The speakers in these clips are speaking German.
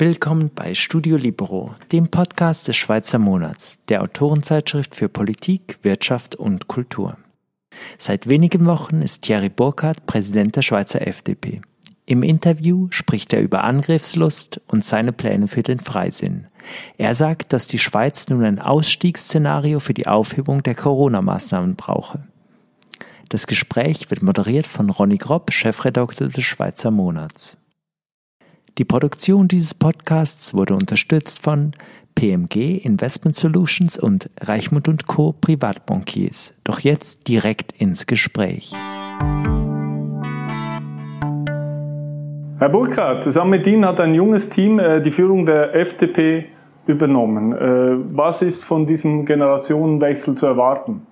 Willkommen bei Studio Libero, dem Podcast des Schweizer Monats, der Autorenzeitschrift für Politik, Wirtschaft und Kultur. Seit wenigen Wochen ist Thierry Burkhardt Präsident der Schweizer FDP. Im Interview spricht er über Angriffslust und seine Pläne für den Freisinn. Er sagt, dass die Schweiz nun ein Ausstiegsszenario für die Aufhebung der Corona-Maßnahmen brauche. Das Gespräch wird moderiert von Ronny Gropp, Chefredakteur des Schweizer Monats. Die Produktion dieses Podcasts wurde unterstützt von PMG Investment Solutions und Reichmut Co. Privatbankiers. Doch jetzt direkt ins Gespräch. Herr Burkhardt, zusammen mit Ihnen hat ein junges Team äh, die Führung der FDP übernommen. Äh, was ist von diesem Generationenwechsel zu erwarten?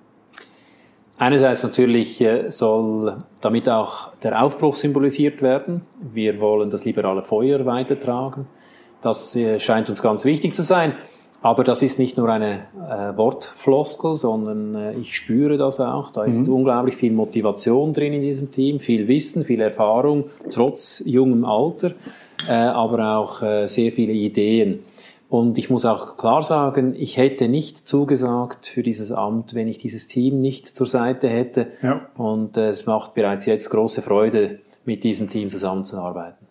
Einerseits natürlich äh, soll damit auch der Aufbruch symbolisiert werden. Wir wollen das liberale Feuer weitertragen. Das äh, scheint uns ganz wichtig zu sein. Aber das ist nicht nur eine äh, Wortfloskel, sondern äh, ich spüre das auch. Da ist mhm. unglaublich viel Motivation drin in diesem Team, viel Wissen, viel Erfahrung, trotz jungem Alter, äh, aber auch äh, sehr viele Ideen. Und ich muss auch klar sagen, ich hätte nicht zugesagt für dieses Amt, wenn ich dieses Team nicht zur Seite hätte. Ja. Und äh, es macht bereits jetzt große Freude, mit diesem Team zusammenzuarbeiten.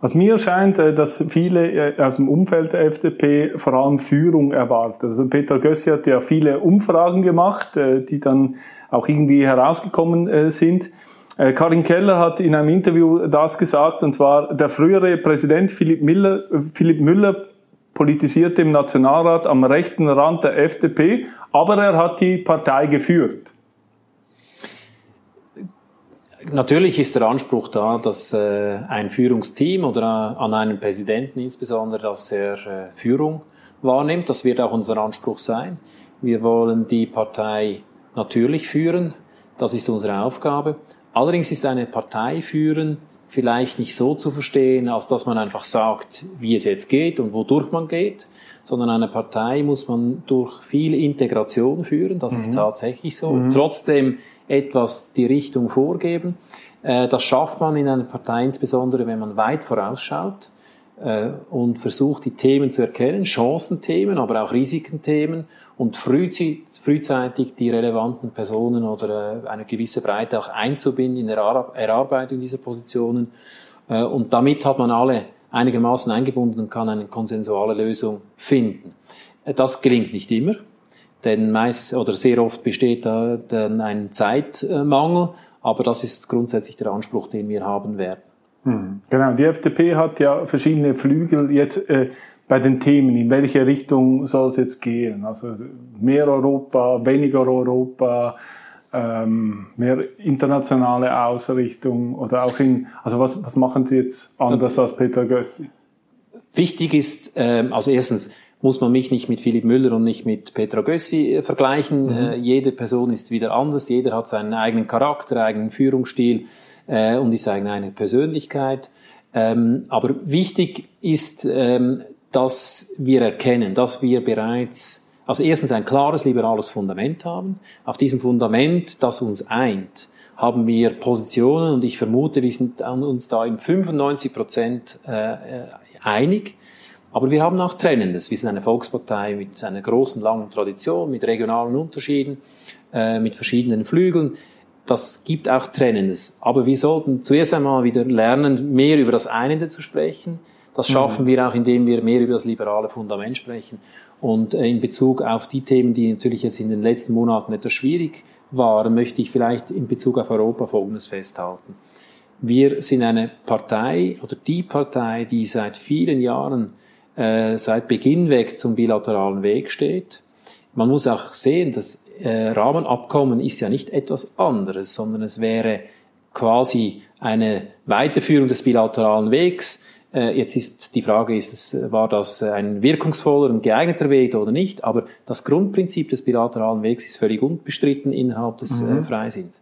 Was mir scheint, äh, dass viele äh, aus dem Umfeld der FDP vor allem Führung erwarten. Also Peter Gössi hat ja viele Umfragen gemacht, die dann auch irgendwie herausgekommen sind. Karin Keller hat in einem Interview das gesagt, und zwar der frühere Präsident Philipp Müller, Philipp Müller politisierte im Nationalrat am rechten Rand der FDP, aber er hat die Partei geführt. Natürlich ist der Anspruch da, dass äh, ein Führungsteam oder äh, an einen Präsidenten insbesondere, dass er äh, Führung wahrnimmt. Das wird auch unser Anspruch sein. Wir wollen die Partei natürlich führen. Das ist unsere Aufgabe. Allerdings ist eine Partei führen vielleicht nicht so zu verstehen, als dass man einfach sagt, wie es jetzt geht und wodurch man geht, sondern eine Partei muss man durch viel Integration führen, das mhm. ist tatsächlich so. Mhm. Trotzdem etwas die Richtung vorgeben. Äh, das schafft man in einer Partei insbesondere, wenn man weit vorausschaut äh, und versucht, die Themen zu erkennen, Chancenthemen, aber auch Risikenthemen und frühzeitig die relevanten Personen oder äh, eine gewisse Breite auch einzubinden in der Erarbeitung dieser Positionen. Äh, und damit hat man alle einigermaßen eingebunden und kann eine konsensuale Lösung finden. Das gelingt nicht immer, denn meist oder sehr oft besteht da dann ein Zeitmangel, aber das ist grundsätzlich der Anspruch, den wir haben werden. Hm, genau, die FDP hat ja verschiedene Flügel jetzt äh, bei den Themen. In welche Richtung soll es jetzt gehen? Also mehr Europa, weniger Europa, ähm, mehr internationale Ausrichtung oder auch in, also was, was machen Sie jetzt anders als Peter Gössi? Wichtig ist, ähm, also erstens, muss man mich nicht mit Philipp Müller und nicht mit Petra Gössi äh, vergleichen. Mhm. Äh, jede Person ist wieder anders, jeder hat seinen eigenen Charakter, eigenen Führungsstil äh, und ist seine eigene Persönlichkeit. Ähm, aber wichtig ist, ähm, dass wir erkennen, dass wir bereits, also erstens ein klares liberales Fundament haben. Auf diesem Fundament, das uns eint, haben wir Positionen und ich vermute, wir sind uns da in 95 Prozent äh, einig. Aber wir haben auch Trennendes. Wir sind eine Volkspartei mit einer großen, langen Tradition, mit regionalen Unterschieden, äh, mit verschiedenen Flügeln das gibt auch Trennendes. Aber wir sollten zuerst einmal wieder lernen, mehr über das Einende zu sprechen. Das mhm. schaffen mhm. wir auch, indem wir mehr über das liberale Fundament sprechen. Und äh, in Bezug auf die Themen, die natürlich jetzt in den letzten Monaten etwas schwierig waren, möchte ich vielleicht in Bezug auf Europa Folgendes festhalten. Wir sind eine Partei oder die Partei, die seit vielen Jahren, äh, seit Beginn weg zum bilateralen Weg steht. Man muss auch sehen, dass äh, Rahmenabkommen ist ja nicht etwas anderes, sondern es wäre quasi eine Weiterführung des bilateralen Wegs. Äh, jetzt ist die Frage, ist es, war das ein wirkungsvoller und geeigneter Weg oder nicht? Aber das Grundprinzip des bilateralen Wegs ist völlig unbestritten innerhalb des äh, mhm. äh, Freisinns.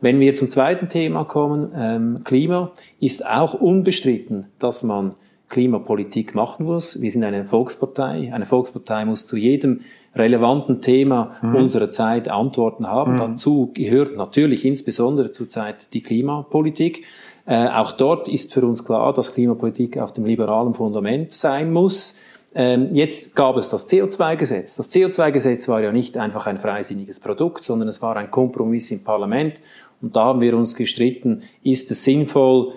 Wenn wir zum zweiten Thema kommen, ähm, Klima, ist auch unbestritten, dass man Klimapolitik machen muss. Wir sind eine Volkspartei. Eine Volkspartei muss zu jedem relevanten Thema mhm. unserer Zeit Antworten haben. Mhm. Dazu gehört natürlich insbesondere zurzeit die Klimapolitik. Äh, auch dort ist für uns klar, dass Klimapolitik auf dem liberalen Fundament sein muss. Ähm, jetzt gab es das CO2-Gesetz. Das CO2-Gesetz war ja nicht einfach ein freisinniges Produkt, sondern es war ein Kompromiss im Parlament. Und da haben wir uns gestritten, ist es sinnvoll,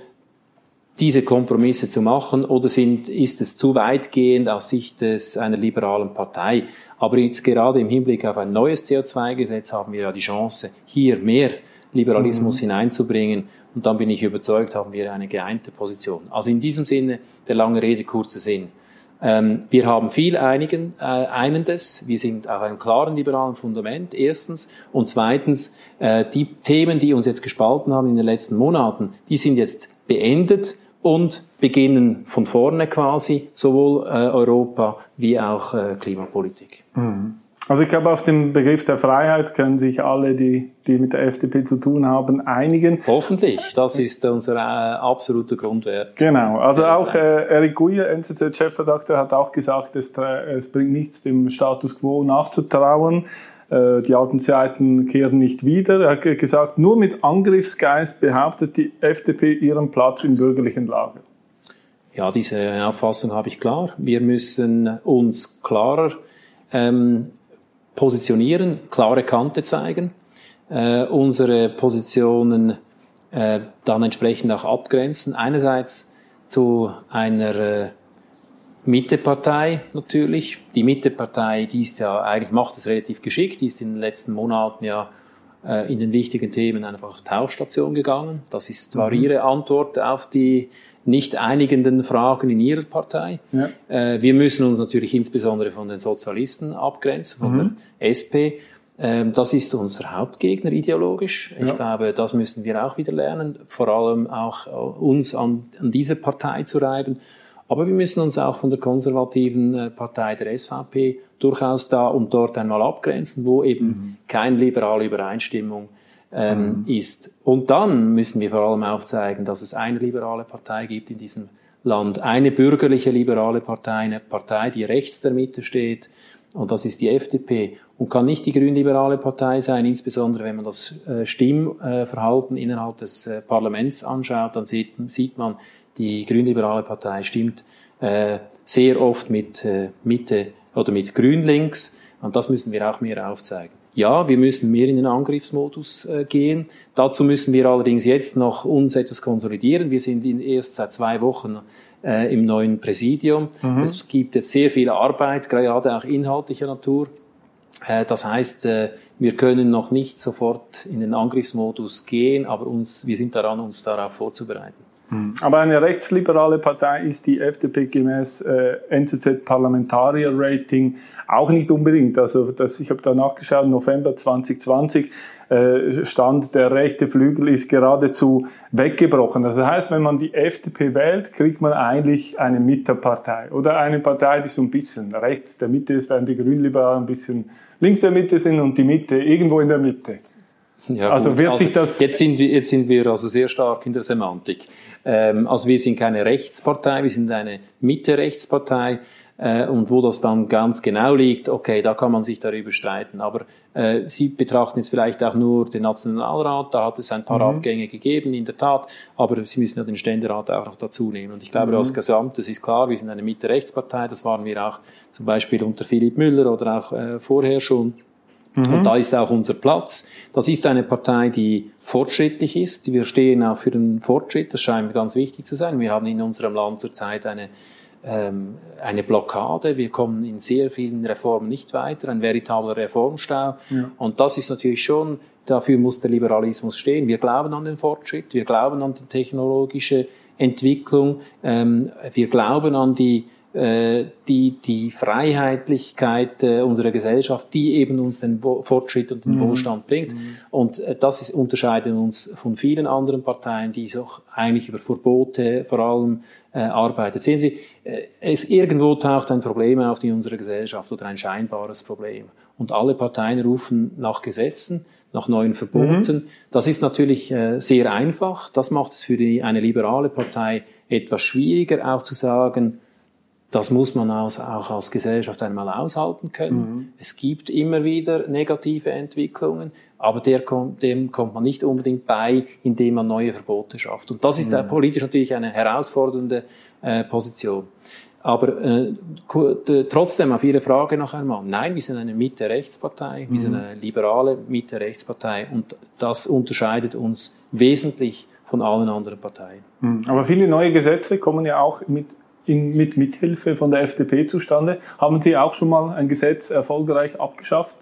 diese Kompromisse zu machen oder sind, ist es zu weitgehend aus Sicht des, einer liberalen Partei? Aber jetzt gerade im Hinblick auf ein neues CO2-Gesetz haben wir ja die Chance, hier mehr Liberalismus mhm. hineinzubringen. Und dann bin ich überzeugt, haben wir eine geeinte Position. Also in diesem Sinne, der lange Rede, kurzer Sinn. Ähm, wir haben viel einigen, äh, Einendes. Wir sind auf einem klaren liberalen Fundament, erstens. Und zweitens, äh, die Themen, die uns jetzt gespalten haben in den letzten Monaten, die sind jetzt beendet und beginnen von vorne quasi, sowohl äh, Europa wie auch äh, Klimapolitik. Mhm. Also ich glaube, auf den Begriff der Freiheit können sich alle, die, die mit der FDP zu tun haben, einigen. Hoffentlich, das ist unser äh, absoluter Grundwert. Genau, also auch äh, Eric Guyer, NZZ-Chefredakteur, hat auch gesagt, es, es bringt nichts, dem Status quo nachzutrauen. Äh, die alten Zeiten kehren nicht wieder. Er hat gesagt, nur mit Angriffsgeist behauptet die FDP ihren Platz im bürgerlichen Lager. Ja, diese Auffassung habe ich klar. Wir müssen uns klarer ähm, positionieren, klare Kante zeigen, äh, unsere Positionen äh, dann entsprechend auch abgrenzen. Einerseits zu einer äh, Mittepartei natürlich. Die Mittepartei, die ist ja eigentlich macht es relativ geschickt, die ist in den letzten Monaten ja äh, in den wichtigen Themen einfach auf Tauchstation gegangen. Das ist, war mhm. ihre Antwort auf die nicht einigenden Fragen in ihrer Partei. Ja. Äh, wir müssen uns natürlich insbesondere von den Sozialisten abgrenzen, von mhm. der SP. Ähm, das ist unser Hauptgegner ideologisch. Ich ja. glaube, das müssen wir auch wieder lernen, vor allem auch äh, uns an, an diese Partei zu reiben. Aber wir müssen uns auch von der konservativen äh, Partei der SVP durchaus da und dort einmal abgrenzen, wo eben mhm. keine liberale Übereinstimmung ähm, mhm. ist. Und dann müssen wir vor allem aufzeigen, dass es eine liberale Partei gibt in diesem Land, eine bürgerliche liberale Partei, eine Partei, die rechts der Mitte steht, und das ist die FDP und kann nicht die grünliberale Partei sein, insbesondere wenn man das äh, Stimmverhalten innerhalb des äh, Parlaments anschaut, dann sieht, sieht man, die grünliberale Partei stimmt äh, sehr oft mit Mitte oder mit Grün-Links und das müssen wir auch mehr aufzeigen. Ja, wir müssen mehr in den Angriffsmodus äh, gehen. Dazu müssen wir allerdings jetzt noch uns etwas konsolidieren. Wir sind in, erst seit zwei Wochen äh, im neuen Präsidium. Mhm. Es gibt jetzt sehr viel Arbeit, gerade auch inhaltlicher Natur. Äh, das heißt, äh, wir können noch nicht sofort in den Angriffsmodus gehen, aber uns, wir sind daran, uns darauf vorzubereiten. Hm. Aber eine rechtsliberale Partei ist die FDP gemäß äh, NZZ Parlamentarier Rating auch nicht unbedingt. Also das, ich habe da nachgeschaut, November 2020 äh, stand der rechte Flügel ist geradezu weggebrochen. Das heißt, wenn man die FDP wählt, kriegt man eigentlich eine Mitterpartei oder eine Partei, die so ein bisschen rechts der Mitte ist, während die Grünliberalen ein bisschen links der Mitte sind und die Mitte irgendwo in der Mitte. Ja, also gut. wird also sich das jetzt sind wir jetzt sind wir also sehr stark in der Semantik. Ähm, also wir sind keine Rechtspartei, wir sind eine Mitte-Rechtspartei. Äh, und wo das dann ganz genau liegt, okay, da kann man sich darüber streiten. Aber äh, Sie betrachten jetzt vielleicht auch nur den Nationalrat, da hat es ein paar mhm. Abgänge gegeben, in der Tat, aber Sie müssen ja den Ständerat auch noch dazu nehmen. Und ich glaube, mhm. als Gesamtes ist klar, wir sind eine Mitte-Rechtspartei, das waren wir auch zum Beispiel unter Philipp Müller oder auch äh, vorher schon. Mhm. Und da ist auch unser Platz. Das ist eine Partei, die fortschrittlich ist. Wir stehen auch für den Fortschritt. Das scheint mir ganz wichtig zu sein. Wir haben in unserem Land zurzeit eine, ähm, eine Blockade. Wir kommen in sehr vielen Reformen nicht weiter. Ein veritabler Reformstau. Ja. Und das ist natürlich schon, dafür muss der Liberalismus stehen. Wir glauben an den Fortschritt. Wir glauben an die technologische Entwicklung. Ähm, wir glauben an die die, die Freiheitlichkeit äh, unserer Gesellschaft, die eben uns den Fortschritt und den mhm. Wohlstand bringt. Mhm. Und äh, das ist, unterscheidet uns von vielen anderen Parteien, die auch eigentlich über Verbote vor allem äh, arbeiten. Sehen Sie, äh, es irgendwo taucht ein Problem auf in unserer Gesellschaft oder ein scheinbares Problem. Und alle Parteien rufen nach Gesetzen, nach neuen Verboten. Mhm. Das ist natürlich äh, sehr einfach. Das macht es für die, eine liberale Partei etwas schwieriger, auch zu sagen, Das muss man auch als Gesellschaft einmal aushalten können. Mhm. Es gibt immer wieder negative Entwicklungen, aber dem kommt man nicht unbedingt bei, indem man neue Verbote schafft. Und das ist mhm. politisch natürlich eine herausfordernde äh, Position. Aber äh, trotzdem auf Ihre Frage noch einmal. Nein, wir sind eine Mitte-Rechtspartei, wir mhm. sind eine liberale Mitte-Rechtspartei und das unterscheidet uns wesentlich von allen anderen Parteien. Mhm. Aber viele neue Gesetze kommen ja auch mit in, mit Mithilfe von der FDP zustande. Haben Sie auch schon mal ein Gesetz erfolgreich abgeschafft?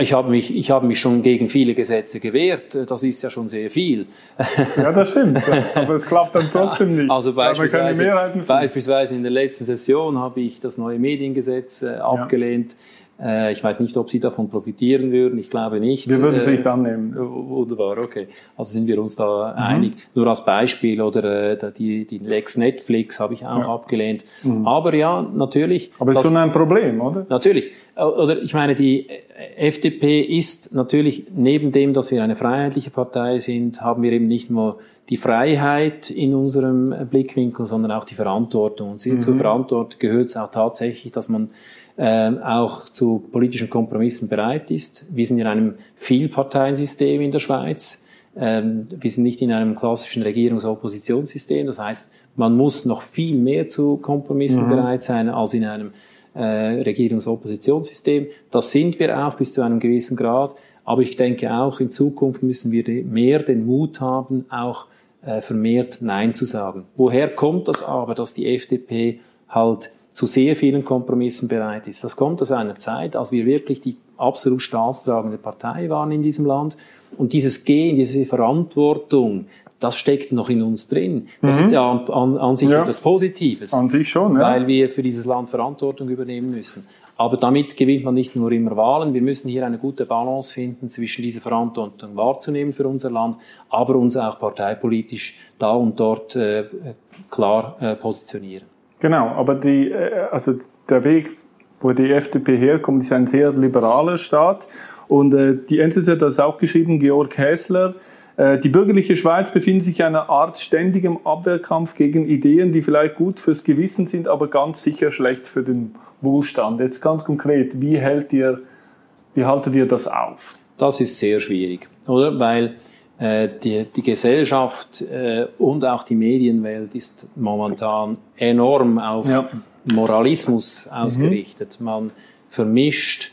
Ich habe mich, ich habe mich schon gegen viele Gesetze gewehrt. Das ist ja schon sehr viel. Ja, das stimmt. Aber es klappt dann trotzdem nicht. Also beispielsweise, beispielsweise in der letzten Session habe ich das neue Mediengesetz äh, abgelehnt. Ja ich weiß nicht, ob Sie davon profitieren würden. Ich glaube nicht. Wir würden es nicht äh, annehmen. Wunderbar, okay. Also sind wir uns da mhm. einig. Nur als Beispiel oder äh, die, die Lex Netflix habe ich auch ja. abgelehnt. Mhm. Aber ja, natürlich. Aber es ist schon ein Problem, oder? Natürlich. Oder ich meine, die FDP ist natürlich neben dem, dass wir eine freiheitliche Partei sind, haben wir eben nicht nur die Freiheit in unserem Blickwinkel, sondern auch die Verantwortung. Und mhm. zur Verantwortung gehört es auch tatsächlich, dass man ähm, auch zu politischen Kompromissen bereit ist. Wir sind in einem Vielparteiensystem in der Schweiz. Ähm, wir sind nicht in einem klassischen Regierungs-Oppositionssystem. Das heißt, man muss noch viel mehr zu Kompromissen mhm. bereit sein als in einem äh, Regierungs-Oppositionssystem. Das sind wir auch bis zu einem gewissen Grad. Aber ich denke auch, in Zukunft müssen wir mehr den Mut haben, auch äh, vermehrt Nein zu sagen. Woher kommt das aber, dass die FDP halt zu sehr vielen Kompromissen bereit ist. Das kommt aus einer Zeit, als wir wirklich die absolut staatstragende Partei waren in diesem Land. Und dieses Gehen, diese Verantwortung, das steckt noch in uns drin. Das mhm. ist ja an, an, an sich ja. etwas Positives. An sich schon, ja. Weil wir für dieses Land Verantwortung übernehmen müssen. Aber damit gewinnt man nicht nur immer Wahlen. Wir müssen hier eine gute Balance finden zwischen dieser Verantwortung wahrzunehmen für unser Land, aber uns auch parteipolitisch da und dort äh, klar äh, positionieren. Genau, aber die, äh, also der Weg, wo die FDP herkommt, ist ein sehr liberaler Staat. Und äh, die NZZ hat das auch geschrieben, Georg Häsler. Äh, die bürgerliche Schweiz befindet sich in einer Art ständigem Abwehrkampf gegen Ideen, die vielleicht gut fürs Gewissen sind, aber ganz sicher schlecht für den Wohlstand. Jetzt ganz konkret, wie hält ihr, wie haltet ihr das auf? Das ist sehr schwierig, oder? Weil die, die Gesellschaft äh, und auch die Medienwelt ist momentan enorm auf ja. Moralismus ausgerichtet. Mhm. Man vermischt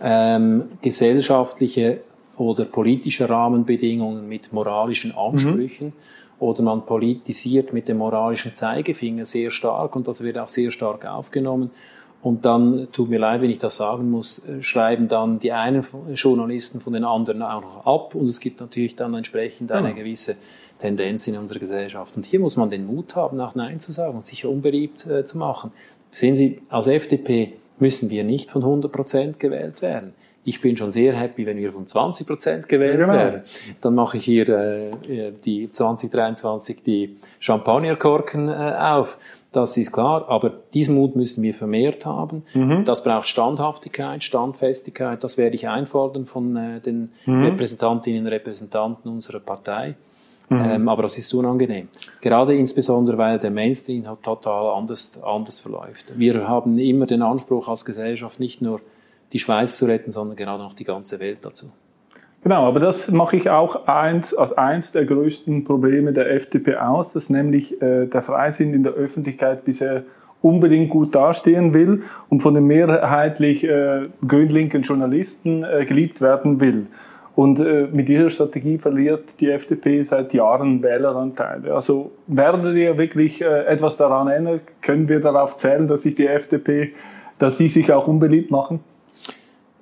ähm, gesellschaftliche oder politische Rahmenbedingungen mit moralischen Ansprüchen. Mhm. Oder man politisiert mit dem moralischen Zeigefinger sehr stark und das wird auch sehr stark aufgenommen. Und dann, tut mir leid, wenn ich das sagen muss, äh, schreiben dann die einen Journalisten von den anderen auch noch ab. Und es gibt natürlich dann entsprechend eine gewisse Tendenz in unserer Gesellschaft. Und hier muss man den Mut haben, auch Nein zu sagen und sich unbeliebt äh, zu machen. Sehen Sie, als FDP müssen wir nicht von 100 Prozent gewählt werden. Ich bin schon sehr happy, wenn wir von 20 Prozent gewählt ja, genau. werden. Dann mache ich hier äh, die 2023 die Champagnerkorken äh, auf. Das ist klar, aber diesen Mut müssen wir vermehrt haben. Mhm. Das braucht Standhaftigkeit, Standfestigkeit. Das werde ich einfordern von äh, den mhm. Repräsentantinnen und Repräsentanten unserer Partei. Mhm. Ähm, aber das ist unangenehm. Gerade insbesondere, weil der Mainstream total anders, anders verläuft. Wir haben immer den Anspruch als Gesellschaft, nicht nur die Schweiz zu retten, sondern gerade noch die ganze Welt dazu. Genau, aber das mache ich auch eins, als eins der größten Probleme der FDP aus, dass nämlich äh, der Freisinn in der Öffentlichkeit bisher unbedingt gut dastehen will und von den mehrheitlich äh, grünlinken Journalisten äh, geliebt werden will. Und äh, mit dieser Strategie verliert die FDP seit Jahren Wähleranteile. Also werdet ihr wirklich äh, etwas daran ändern? Können wir darauf zählen, dass sich die FDP, dass sie sich auch unbeliebt machen?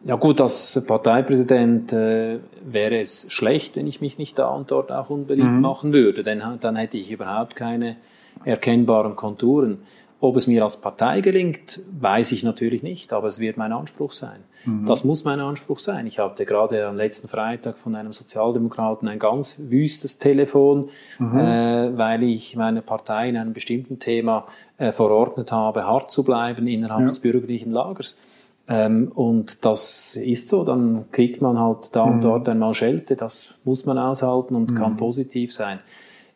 Ja gut, als Parteipräsident äh, wäre es schlecht, wenn ich mich nicht da und dort auch unbeliebt mhm. machen würde, denn dann hätte ich überhaupt keine erkennbaren Konturen. Ob es mir als Partei gelingt, weiß ich natürlich nicht, aber es wird mein Anspruch sein. Mhm. Das muss mein Anspruch sein. Ich hatte gerade am letzten Freitag von einem Sozialdemokraten ein ganz wüstes Telefon, mhm. äh, weil ich meine Partei in einem bestimmten Thema äh, verordnet habe, hart zu bleiben innerhalb ja. des bürgerlichen Lagers. Ähm, und das ist so, dann kriegt man halt da und mhm. dort einmal Schelte, das muss man aushalten und mhm. kann positiv sein.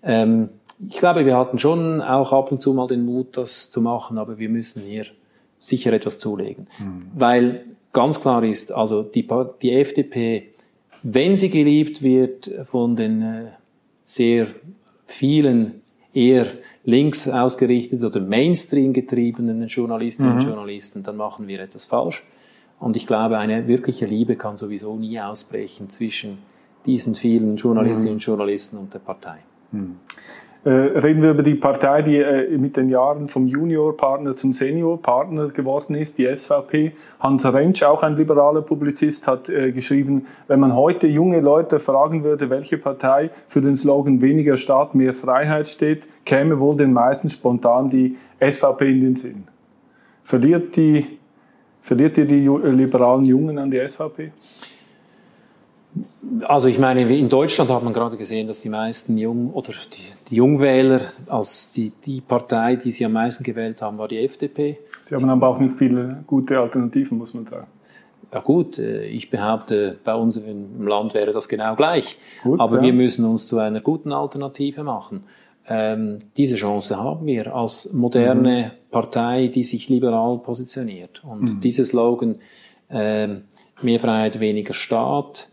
Ähm, ich glaube, wir hatten schon auch ab und zu mal den Mut, das zu machen, aber wir müssen hier sicher etwas zulegen. Mhm. Weil ganz klar ist, also die, die FDP, wenn sie geliebt wird von den äh, sehr vielen eher links ausgerichteten oder Mainstream getriebenen Journalistinnen mhm. und Journalisten, dann machen wir etwas falsch. Und ich glaube, eine wirkliche Liebe kann sowieso nie ausbrechen zwischen diesen vielen Journalistinnen und Journalisten und der Partei. Mhm. Äh, reden wir über die Partei, die äh, mit den Jahren vom Juniorpartner zum Seniorpartner geworden ist, die SVP. Hans Rentsch, auch ein liberaler Publizist, hat äh, geschrieben, wenn man heute junge Leute fragen würde, welche Partei für den Slogan weniger Staat, mehr Freiheit steht, käme wohl den meisten spontan die SVP in den Sinn. Verliert, die, verliert ihr die liberalen Jungen an die SVP? Also ich meine, in Deutschland hat man gerade gesehen, dass die meisten Jung oder die, die Jungwähler als die, die Partei, die sie am meisten gewählt haben, war die FDP. Sie haben aber auch nicht viele gute Alternativen, muss man sagen. Ja gut, äh, ich behaupte, bei uns im Land wäre das genau gleich. Gut, aber ja. wir müssen uns zu einer guten Alternative machen. Ähm, diese Chance haben wir als moderne mhm. Partei, die sich liberal positioniert. Und mhm. dieser Slogan, ähm, mehr Freiheit, weniger Staat,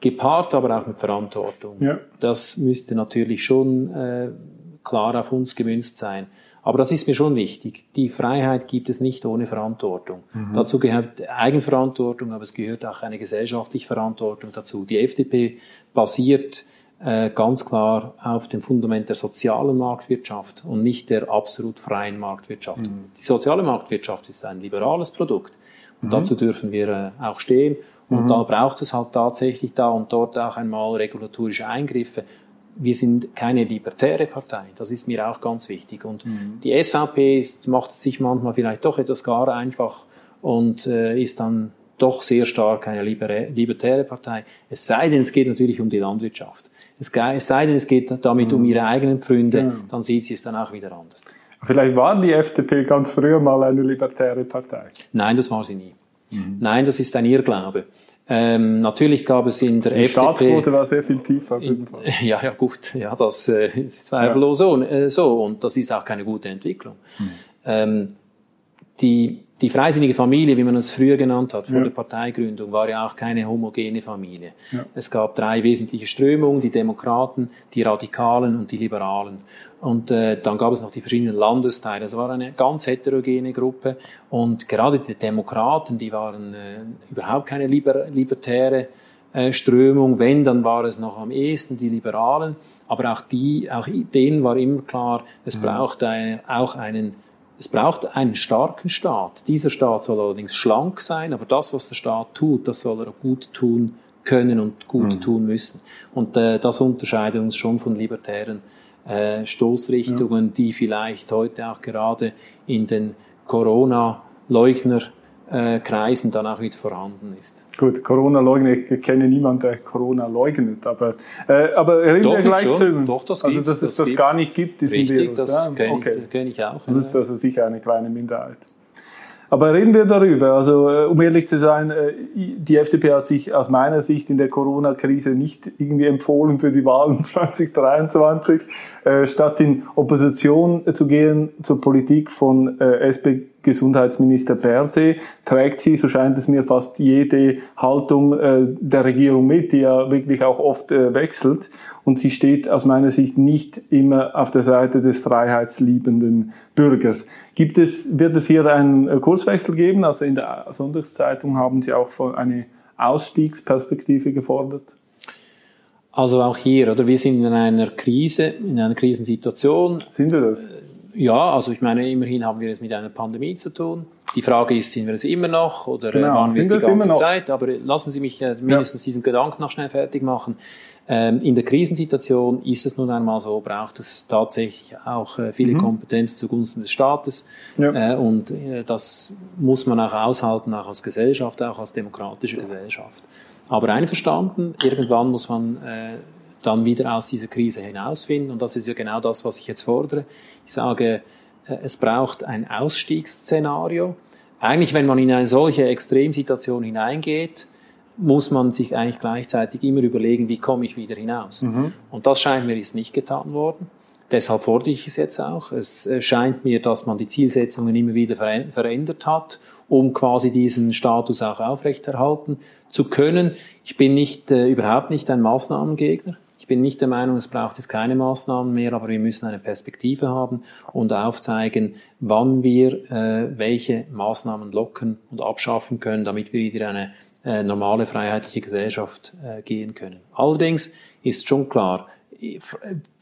gepaart aber auch mit Verantwortung. Ja. Das müsste natürlich schon äh, klar auf uns gemünzt sein. Aber das ist mir schon wichtig. Die Freiheit gibt es nicht ohne Verantwortung. Mhm. Dazu gehört Eigenverantwortung, aber es gehört auch eine gesellschaftliche Verantwortung dazu. Die FDP basiert äh, ganz klar auf dem Fundament der sozialen Marktwirtschaft und nicht der absolut freien Marktwirtschaft. Mhm. Die soziale Marktwirtschaft ist ein liberales Produkt. Und mhm. dazu dürfen wir äh, auch stehen. Und mhm. da braucht es halt tatsächlich da und dort auch einmal regulatorische Eingriffe. Wir sind keine libertäre Partei, das ist mir auch ganz wichtig. Und mhm. die SVP ist, macht es sich manchmal vielleicht doch etwas gar einfach und äh, ist dann doch sehr stark eine libertäre Partei. Es sei denn, es geht natürlich um die Landwirtschaft. Es, sei denn, es geht damit mhm. um ihre eigenen Pfründe, ja. dann sieht sie es dann auch wieder anders. Vielleicht war die FDP ganz früher mal eine libertäre Partei. Nein, das war sie nie. Mhm. Nein, das ist ein Irrglaube. Ähm, natürlich gab es in der Die FDP... Staatsquote war sehr viel tiefer auf jeden Fall. Ja, ja, gut. Ja, das äh, ist zweifellos ja. so, äh, so. Und das ist auch keine gute Entwicklung. Mhm. Ähm, die die freisinnige Familie, wie man es früher genannt hat, vor ja. der Parteigründung, war ja auch keine homogene Familie. Ja. Es gab drei wesentliche Strömungen, die Demokraten, die Radikalen und die Liberalen. Und äh, dann gab es noch die verschiedenen Landesteile. Es war eine ganz heterogene Gruppe. Und gerade die Demokraten, die waren äh, überhaupt keine liber libertäre äh, Strömung. Wenn, dann war es noch am ehesten die Liberalen. Aber auch die, auch denen war immer klar, es mhm. braucht eine, auch einen es braucht einen starken Staat. Dieser Staat soll allerdings schlank sein, aber das, was der Staat tut, das soll er gut tun können und gut mhm. tun müssen. Und äh, das unterscheidet uns schon von libertären äh, Stoßrichtungen, ja. die vielleicht heute auch gerade in den Corona-Leugner äh, Kreisen dann auch wieder vorhanden ist. Gut, Corona-Leugner, ich kenne niemanden, der Corona leugnet, aber, äh, aber reden Doch, wir gleich drüber. Doch, das Also, dass es das, das gar nicht gibt, diesen Richtig, Virus. das ja? kenne okay. ich, kenn ich auch. Das ist also sicher eine kleine Minderheit. Aber reden wir darüber. Also, äh, um ehrlich zu sein, äh, die FDP hat sich aus meiner Sicht in der Corona-Krise nicht irgendwie empfohlen für die Wahlen 2023. Äh, statt in Opposition zu gehen zur Politik von SP-Gesundheitsminister Berse, trägt sie, so scheint es mir, fast jede Haltung der Regierung mit, die ja wirklich auch oft wechselt und sie steht aus meiner Sicht nicht immer auf der Seite des freiheitsliebenden Bürgers. Gibt es, wird es hier einen Kurswechsel geben? Also in der Sonntagszeitung haben Sie auch eine Ausstiegsperspektive gefordert. Also auch hier, oder wir sind in einer Krise, in einer Krisensituation. Sind wir das? Ja, also ich meine, immerhin haben wir es mit einer Pandemie zu tun. Die Frage ist, sind wir es immer noch oder genau, waren wir es die ganze Zeit? Aber lassen Sie mich mindestens ja. diesen Gedanken noch schnell fertig machen. Ähm, in der Krisensituation ist es nun einmal so, braucht es tatsächlich auch äh, viele mhm. Kompetenz zugunsten des Staates. Ja. Äh, und äh, das muss man auch aushalten, auch als Gesellschaft, auch als demokratische Gesellschaft. Aber einverstanden, irgendwann muss man dann wieder aus dieser Krise hinausfinden. Und das ist ja genau das, was ich jetzt fordere. Ich sage, es braucht ein Ausstiegsszenario. Eigentlich, wenn man in eine solche Extremsituation hineingeht, muss man sich eigentlich gleichzeitig immer überlegen, wie komme ich wieder hinaus. Mhm. Und das scheint mir ist nicht getan worden. Deshalb fordere ich es jetzt auch. Es äh, scheint mir, dass man die Zielsetzungen immer wieder verändert hat, um quasi diesen Status auch aufrechterhalten zu können. Ich bin nicht, äh, überhaupt nicht ein Maßnahmengegner. Ich bin nicht der Meinung, es braucht jetzt keine Maßnahmen mehr, aber wir müssen eine Perspektive haben und aufzeigen, wann wir äh, welche Maßnahmen locken und abschaffen können, damit wir wieder eine äh, normale freiheitliche Gesellschaft äh, gehen können. Allerdings ist schon klar,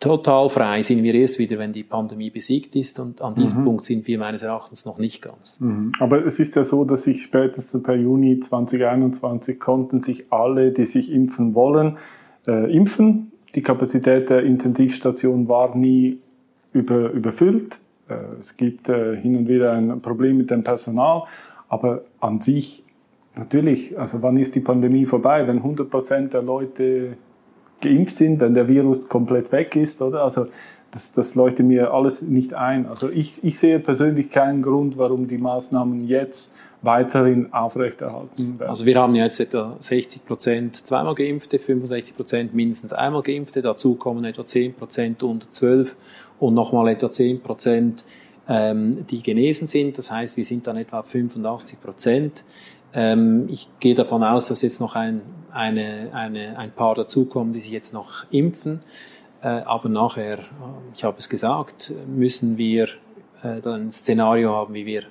total frei sind wir erst wieder, wenn die Pandemie besiegt ist und an diesem mhm. Punkt sind wir meines Erachtens noch nicht ganz. Mhm. Aber es ist ja so, dass sich spätestens per Juni 2021 konnten sich alle, die sich impfen wollen, äh, impfen. Die Kapazität der Intensivstation war nie über, überfüllt. Äh, es gibt äh, hin und wieder ein Problem mit dem Personal, aber an sich natürlich, also wann ist die Pandemie vorbei, wenn 100 Prozent der Leute geimpft sind, wenn der Virus komplett weg ist, oder? Also das, das leuchtet mir alles nicht ein. Also ich, ich sehe persönlich keinen Grund, warum die Maßnahmen jetzt weiterhin aufrechterhalten werden. Also wir haben jetzt etwa 60 Prozent zweimal Geimpfte, 65 Prozent mindestens einmal Geimpfte, dazu kommen etwa 10 Prozent unter 12 und nochmal etwa 10 Prozent, ähm, die genesen sind. Das heißt, wir sind dann etwa 85 Prozent. Ähm, ich gehe davon aus, dass jetzt noch ein, eine, eine, ein paar dazukommen, die sich jetzt noch impfen. Äh, aber nachher, ich habe es gesagt, müssen wir äh, dann ein Szenario haben, wie wir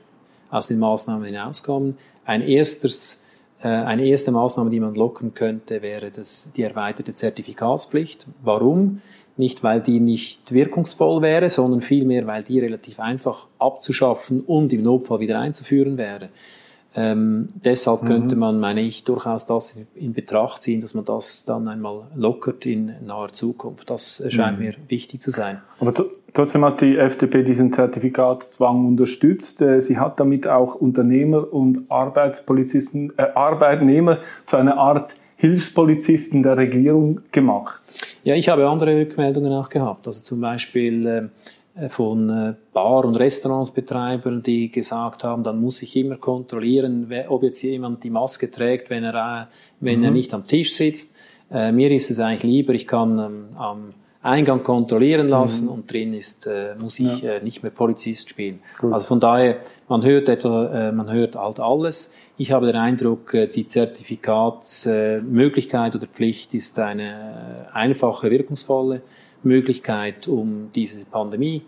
aus den Maßnahmen hinauskommen. Ein erstes, äh, eine erste Maßnahme, die man locken könnte, wäre das, die erweiterte Zertifikatspflicht. Warum? Nicht, weil die nicht wirkungsvoll wäre, sondern vielmehr, weil die relativ einfach abzuschaffen und im Notfall wieder einzuführen wäre. Ähm, deshalb mhm. könnte man, meine ich, durchaus das in Betracht ziehen, dass man das dann einmal lockert in naher Zukunft. Das scheint mhm. mir wichtig zu sein. Aber trotzdem hat die FDP diesen Zertifikatszwang unterstützt. Äh, sie hat damit auch Unternehmer und Arbeitspolizisten, äh, Arbeitnehmer zu einer Art Hilfspolizisten der Regierung gemacht. Ja, ich habe andere Rückmeldungen auch gehabt. Also zum Beispiel äh, von äh, Bar- und Restaurantsbetreibern, die gesagt haben, dann muss ich immer kontrollieren, ob jetzt jemand die Maske trägt, wenn er, wenn mhm. er nicht am Tisch sitzt. Äh, mir ist es eigentlich lieber, ich kann ähm, am Eingang kontrollieren lassen mhm. und drin ist, äh, muss ich ja. äh, nicht mehr Polizist spielen. Gut. Also von daher, man hört etwa, äh, man hört halt alles. Ich habe den Eindruck, äh, die Zertifikatsmöglichkeit oder Pflicht ist eine einfache, wirkungsvolle Möglichkeit, um diese Pandemie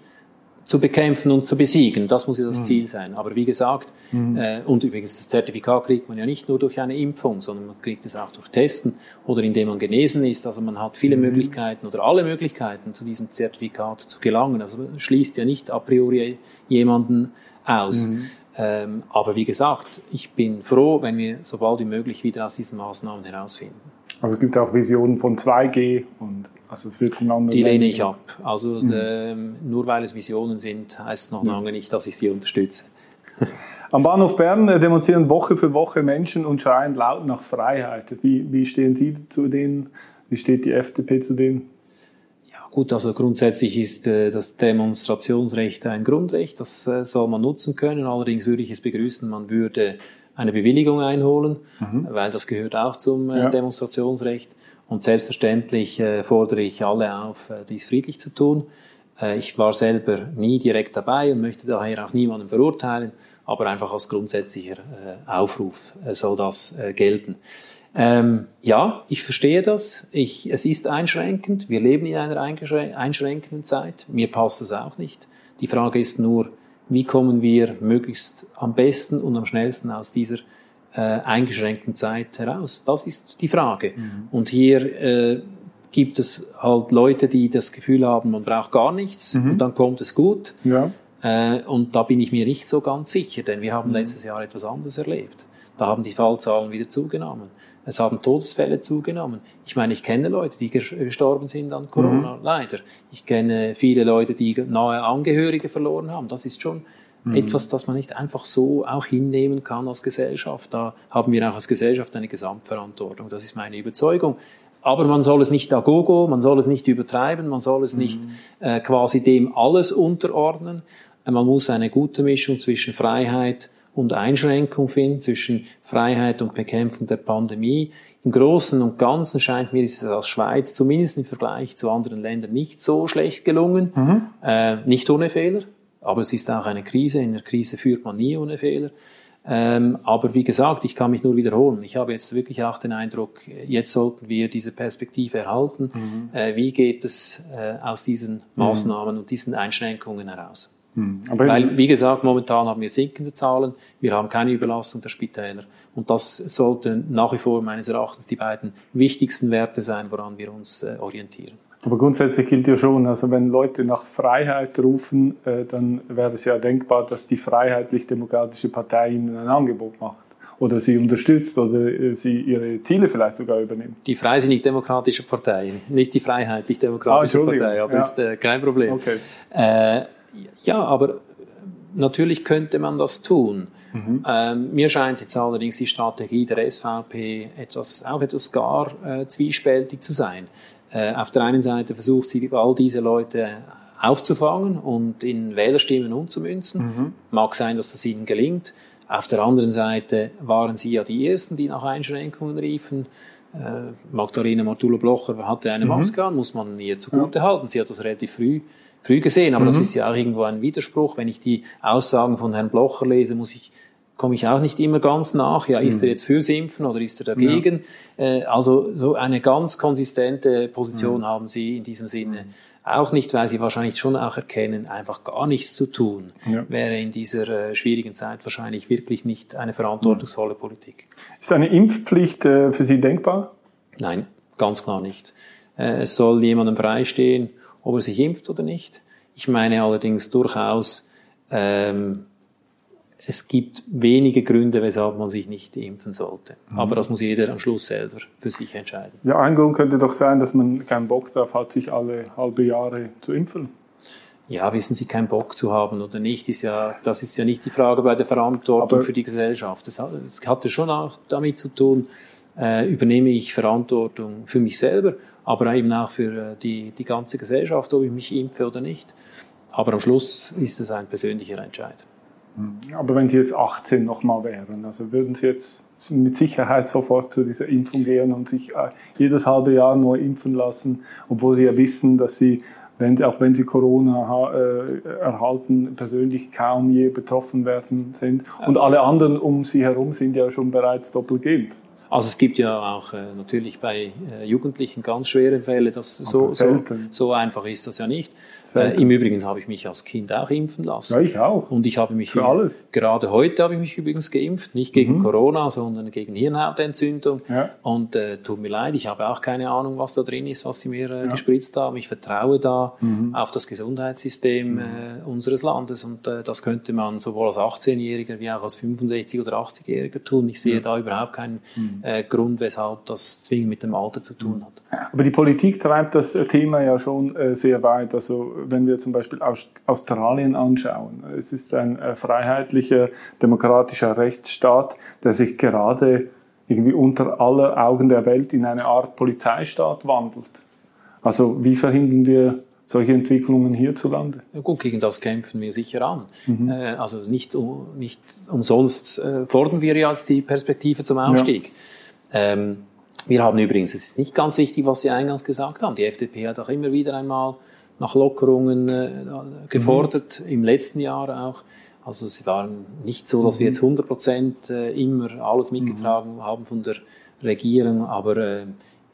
zu bekämpfen und zu besiegen. Das muss ja das mhm. Ziel sein. Aber wie gesagt, mhm. äh, und übrigens das Zertifikat kriegt man ja nicht nur durch eine Impfung, sondern man kriegt es auch durch Testen oder indem man genesen ist. Also man hat viele mhm. Möglichkeiten oder alle Möglichkeiten, zu diesem Zertifikat zu gelangen. Also man schließt ja nicht a priori jemanden aus. Mhm. Ähm, aber wie gesagt, ich bin froh, wenn wir so bald wie möglich wieder aus diesen Maßnahmen herausfinden. Aber es gibt auch Visionen von 2G und also. Die lehne ich ab. Also mhm. ähm, nur weil es Visionen sind, heißt noch lange nicht, dass ich sie unterstütze. Am Bahnhof Bern äh, demonstrieren Woche für Woche Menschen und schreien laut nach Freiheit. Wie, wie stehen Sie zu denen? Wie steht die FDP zu denen? Ja, gut, also grundsätzlich ist äh, das Demonstrationsrecht ein Grundrecht. Das äh, soll man nutzen können. Allerdings würde ich es begrüßen, man würde eine Bewilligung einholen, mhm. weil das gehört auch zum äh, ja. Demonstrationsrecht. Und selbstverständlich äh, fordere ich alle auf, äh, dies friedlich zu tun. Äh, ich war selber nie direkt dabei und möchte daher auch niemanden verurteilen, aber einfach als grundsätzlicher äh, Aufruf äh, soll das gelten. Ähm, ja, ich verstehe das. Ich, es ist einschränkend. Wir leben in einer einschränkenden Zeit. Mir passt das auch nicht. Die Frage ist nur, wie kommen wir möglichst am besten und am schnellsten aus dieser äh, eingeschränkten Zeit heraus? Das ist die Frage. Mhm. Und hier äh, gibt es halt Leute, die das Gefühl haben, man braucht gar nichts mhm. und dann kommt es gut. Ja. Äh, und da bin ich mir nicht so ganz sicher, denn wir haben mhm. letztes Jahr etwas anderes erlebt. Da haben die Fallzahlen wieder zugenommen. Es haben Todesfälle zugenommen. Ich meine, ich kenne Leute, die gestorben sind an Corona, mhm. leider. Ich kenne viele Leute, die nahe Angehörige verloren haben. Das ist schon mhm. etwas, das man nicht einfach so auch hinnehmen kann als Gesellschaft. Da haben wir auch als Gesellschaft eine Gesamtverantwortung. Das ist meine Überzeugung. Aber man soll es nicht agogo, man soll es nicht übertreiben, man soll es mhm. nicht äh, quasi dem alles unterordnen. Man muss eine gute Mischung zwischen Freiheit und Einschränkung finden, zwischen Freiheit und Bekämpfung der Pandemie. im Großen und Ganzen scheint mir ist es als Schweiz zumindest im Vergleich zu anderen Ländern nicht so schlecht gelungen. Mhm. Äh, nicht ohne Fehler, aber es ist auch eine Krise. In der Krise führt man nie ohne Fehler. Ähm, aber wie gesagt, ich kann mich nur wiederholen. Ich habe jetzt wirklich auch den Eindruck, jetzt sollten wir diese Perspektive erhalten. Mhm. Äh, wie geht es äh, aus diesen Maßnahmen mhm. und diesen Einschränkungen heraus? Mhm. Weil, wie gesagt, momentan haben wir sinkende Zahlen, wir haben keine Überlastung der Spitäler. Und das sollten nach wie vor meines Erachtens die beiden wichtigsten Werte sein, woran wir uns äh, orientieren. Aber grundsätzlich gilt ja schon, also wenn Leute nach Freiheit rufen, äh, dann wäre es ja denkbar, dass die Freiheitlich-Demokratische Partei ihnen ein Angebot macht oder sie unterstützt oder äh, sie ihre Ziele vielleicht sogar übernimmt. Die Freisinnig-Demokratische Partei, nicht die Freiheitlich-Demokratische ah, Partei, aber ja. ist äh, kein Problem. Okay. Äh, ja, aber natürlich könnte man das tun. Mhm. Ähm, mir scheint jetzt allerdings die Strategie der SVP etwas, auch etwas gar äh, zwiespältig zu sein. Äh, auf der einen Seite versucht sie all diese Leute aufzufangen und in Wählerstimmen umzumünzen. Mhm. Mag sein, dass das ihnen gelingt. Auf der anderen Seite waren sie ja die Ersten, die nach Einschränkungen riefen. Äh, Magdalena Martula-Blocher hatte eine mhm. Maske an, muss man ihr zugute ja. halten. Sie hat das relativ früh, früh gesehen, aber mhm. das ist ja auch irgendwo ein Widerspruch. Wenn ich die Aussagen von Herrn Blocher lese, muss ich komme ich auch nicht immer ganz nach. Ja, ist mhm. er jetzt fürs Impfen oder ist er dagegen? Ja. Äh, also so eine ganz konsistente Position mhm. haben Sie in diesem Sinne auch nicht, weil Sie wahrscheinlich schon auch erkennen, einfach gar nichts zu tun, ja. wäre in dieser äh, schwierigen Zeit wahrscheinlich wirklich nicht eine verantwortungsvolle mhm. Politik. Ist eine Impfpflicht äh, für Sie denkbar? Nein, ganz klar nicht. Äh, es soll jemandem freistehen, ob er sich impft oder nicht. Ich meine allerdings durchaus, ähm, es gibt wenige Gründe, weshalb man sich nicht impfen sollte. Mhm. Aber das muss jeder am Schluss selber für sich entscheiden. Ja, ein Grund könnte doch sein, dass man keinen Bock darauf hat, sich alle halbe Jahre zu impfen. Ja, wissen Sie, keinen Bock zu haben oder nicht, ist ja, das ist ja nicht die Frage bei der Verantwortung Aber für die Gesellschaft. Das, das hatte schon auch damit zu tun, äh, übernehme ich Verantwortung für mich selber, aber eben auch für äh, die, die ganze Gesellschaft, ob ich mich impfe oder nicht. Aber am Schluss ist es ein persönlicher Entscheid. Aber wenn Sie jetzt 18 nochmal wären, also würden Sie jetzt mit Sicherheit sofort zu dieser Impfung gehen und sich äh, jedes halbe Jahr neu impfen lassen, obwohl Sie ja wissen, dass Sie, wenn, auch wenn Sie Corona äh, erhalten, persönlich kaum je betroffen werden sind. Und alle anderen um Sie herum sind ja schon bereits doppelt geimpft. Also es gibt ja auch äh, natürlich bei äh, Jugendlichen ganz schwere Fälle, das so, so, so, einfach ist das ja nicht. Äh, Im Übrigen habe ich mich als Kind auch impfen lassen. Ja, ich auch. Und ich habe mich Für alles. gerade heute habe ich mich übrigens geimpft, nicht gegen mhm. Corona, sondern gegen Hirnhautentzündung. Ja. Und äh, tut mir leid, ich habe auch keine Ahnung, was da drin ist, was sie mir äh, ja. gespritzt haben. Ich vertraue da mhm. auf das Gesundheitssystem mhm. äh, unseres Landes und das könnte man sowohl als 18-Jähriger wie auch als 65 oder 80-Jähriger tun. Ich sehe da überhaupt keinen mhm. Äh, Grund, weshalb das zwingend mit dem Alter zu tun hat. Aber die Politik treibt das Thema ja schon äh, sehr weit. Also wenn wir zum Beispiel Australien anschauen, es ist ein äh, freiheitlicher, demokratischer Rechtsstaat, der sich gerade irgendwie unter aller Augen der Welt in eine Art Polizeistaat wandelt. Also wie verhindern wir solche Entwicklungen hierzulande? Ja gut, gegen das kämpfen wir sicher an. Mhm. Äh, also nicht, nicht umsonst fordern wir ja jetzt die Perspektive zum Ausstieg. Ja. Ähm, wir haben übrigens, es ist nicht ganz richtig, was Sie eingangs gesagt haben, die FDP hat auch immer wieder einmal nach Lockerungen äh, gefordert, mhm. im letzten Jahr auch. Also es war nicht so, dass wir jetzt 100 mhm. Prozent äh, immer alles mitgetragen mhm. haben von der Regierung, aber äh,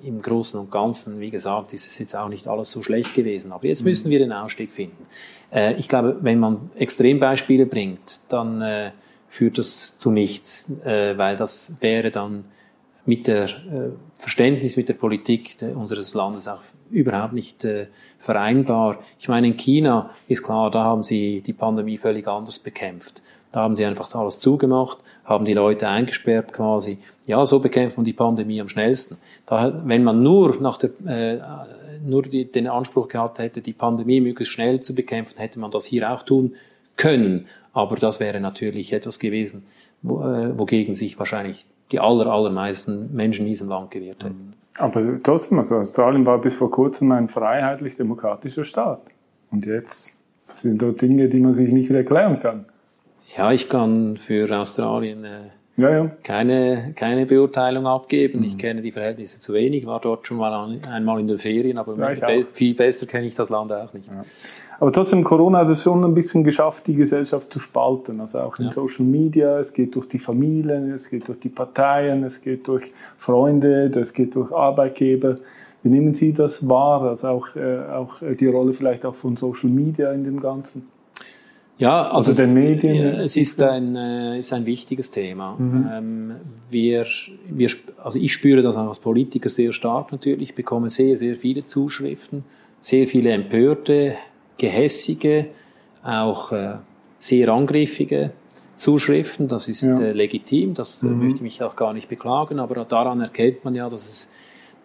im Großen und Ganzen, wie gesagt, ist es jetzt auch nicht alles so schlecht gewesen. Aber jetzt mhm. müssen wir den Ausstieg finden. Äh, ich glaube, wenn man Extrembeispiele bringt, dann äh, führt das zu nichts, äh, weil das wäre dann mit der äh, Verständnis mit der Politik unseres Landes auch überhaupt nicht äh, vereinbar. Ich meine, in China ist klar, da haben sie die Pandemie völlig anders bekämpft. Da haben sie einfach alles zugemacht, haben die Leute eingesperrt quasi. Ja, so bekämpft man die Pandemie am schnellsten. Da, wenn man nur nach der, äh, nur die, den Anspruch gehabt hätte, die Pandemie möglichst schnell zu bekämpfen, hätte man das hier auch tun können. Aber das wäre natürlich etwas gewesen, wo, äh, wogegen sich wahrscheinlich die aller, allermeisten Menschen in diesem Land gewehrt hätten. Aber trotzdem, also Australien war bis vor kurzem ein freiheitlich-demokratischer Staat. Und jetzt sind dort Dinge, die man sich nicht mehr erklären kann. Ja, ich kann für Australien äh, ja, ja. Keine, keine Beurteilung abgeben. Mhm. Ich kenne die Verhältnisse zu wenig, war dort schon mal einmal in den Ferien, aber be viel besser kenne ich das Land auch nicht. Aber trotzdem, Corona hat es schon ein bisschen geschafft, die Gesellschaft zu spalten. Also auch in Social Media, es geht durch die Familien, es geht durch die Parteien, es geht durch Freunde, es geht durch Arbeitgeber. Wie nehmen Sie das wahr? Also auch, äh, auch die Rolle vielleicht auch von Social Media in dem Ganzen? Ja, also, also den Medien. Es, es ist ein, äh, ist ein wichtiges Thema. Mhm. Ähm, wir, wir, also ich spüre das auch als Politiker sehr stark natürlich. Ich bekomme sehr, sehr viele Zuschriften, sehr viele empörte, gehässige, auch äh, sehr angriffige Zuschriften. Das ist ja. äh, legitim, das äh, mhm. möchte ich mich auch gar nicht beklagen, aber daran erkennt man ja, dass es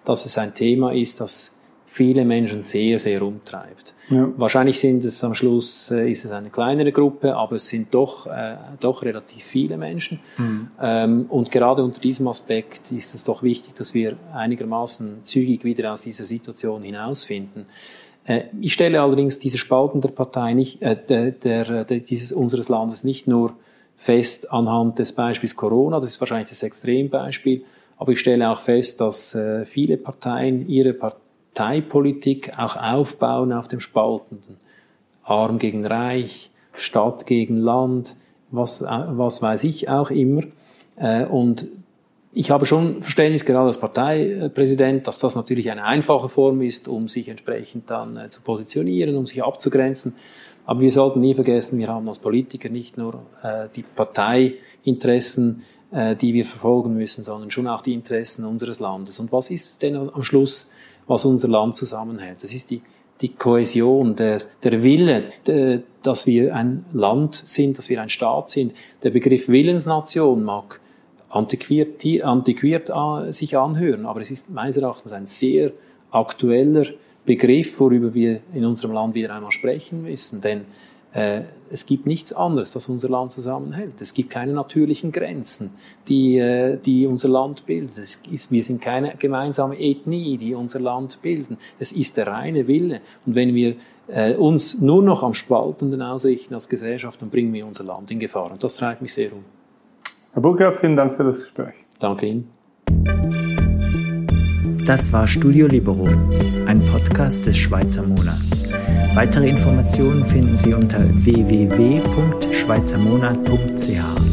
dass es ein Thema ist, das viele Menschen sehr, sehr umtreibt. Ja. Wahrscheinlich sind es am Schluss äh, ist es eine kleinere Gruppe, aber es sind doch, äh, doch relativ viele Menschen. Mhm. Ähm, und gerade unter diesem Aspekt ist es doch wichtig, dass wir einigermaßen zügig wieder aus dieser Situation hinausfinden. Äh, ich stelle allerdings diese Spalten der Partei nicht, äh, der, der, der, dieses, unseres Landes nicht nur fest anhand des Beispiels Corona, das ist wahrscheinlich das Extrembeispiel, aber ich stelle auch fest, dass äh, viele Parteien ihre Parteipolitik auch aufbauen auf dem Spaltenden. Arm gegen Reich, Stadt gegen Land, was, äh, was weiß ich auch immer. Äh, und ich habe schon Verständnis, gerade als Parteipräsident, dass das natürlich eine einfache Form ist, um sich entsprechend dann zu positionieren, um sich abzugrenzen. Aber wir sollten nie vergessen, wir haben als Politiker nicht nur die Parteiinteressen äh, die wir verfolgen müssen, sondern schon auch die Interessen unseres Landes. Und was ist denn am Schluss, was unser Land zusammenhält? Das ist die, die Kohäsion, der, der Wille, der, dass wir ein Land sind, dass wir ein Staat sind. Der Begriff Willensnation mag antiquiert, antiquiert äh, sich anhören, aber es ist meines Erachtens ein sehr aktueller Begriff, worüber wir in unserem Land wieder einmal sprechen müssen. Denn äh, es gibt nichts anderes, das unser Land zusammenhält. Es gibt keine natürlichen Grenzen, die, äh, die unser Land bilden. Es ist, wir sind keine gemeinsame Ethnie, die unser Land bilden. Es ist der reine Wille. Und wenn wir äh, uns nur noch am Spaltenden ausrichten als Gesellschaft, dann bringen wir unser Land in Gefahr. Und das treibt mich sehr um. Herr Burger, vielen Dank für das Gespräch. Danke Ihnen. Das war Studio Libero, ein Podcast des Schweizer Monats. Weitere Informationen finden Sie unter www.schweizermonat.ch.